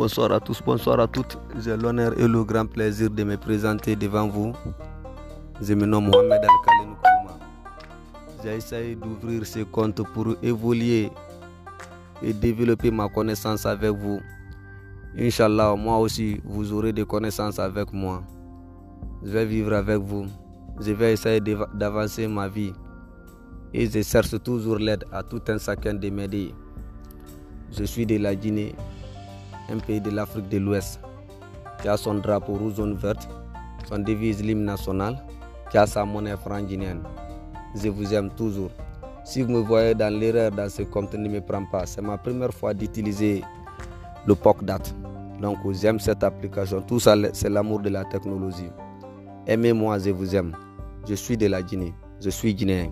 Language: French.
bonsoir à tous, bonsoir à toutes. J'ai l'honneur et le grand plaisir de me présenter devant vous. Je me nomme Mohamed Al-Khalil. J'ai essayé d'ouvrir ce compte pour évoluer et développer ma connaissance avec vous. Inch'Allah, moi aussi, vous aurez des connaissances avec moi. Je vais vivre avec vous. Je vais essayer d'avancer ma vie. Et je cherche toujours l'aide à tout un chacun de m'aider. Je suis de la Guinée, un pays de l'Afrique de l'Ouest, qui a son drapeau rouge zone verte, son devise l'hymne national, qui a sa monnaie franc guinéenne. Je vous aime toujours. Si vous me voyez dans l'erreur dans ce compte, ne me prends pas. C'est ma première fois d'utiliser le POCDAT. Donc j'aime cette application. Tout ça, c'est l'amour de la technologie. Aimez-moi, je vous aime. Je suis de la Guinée. Je suis guinéen.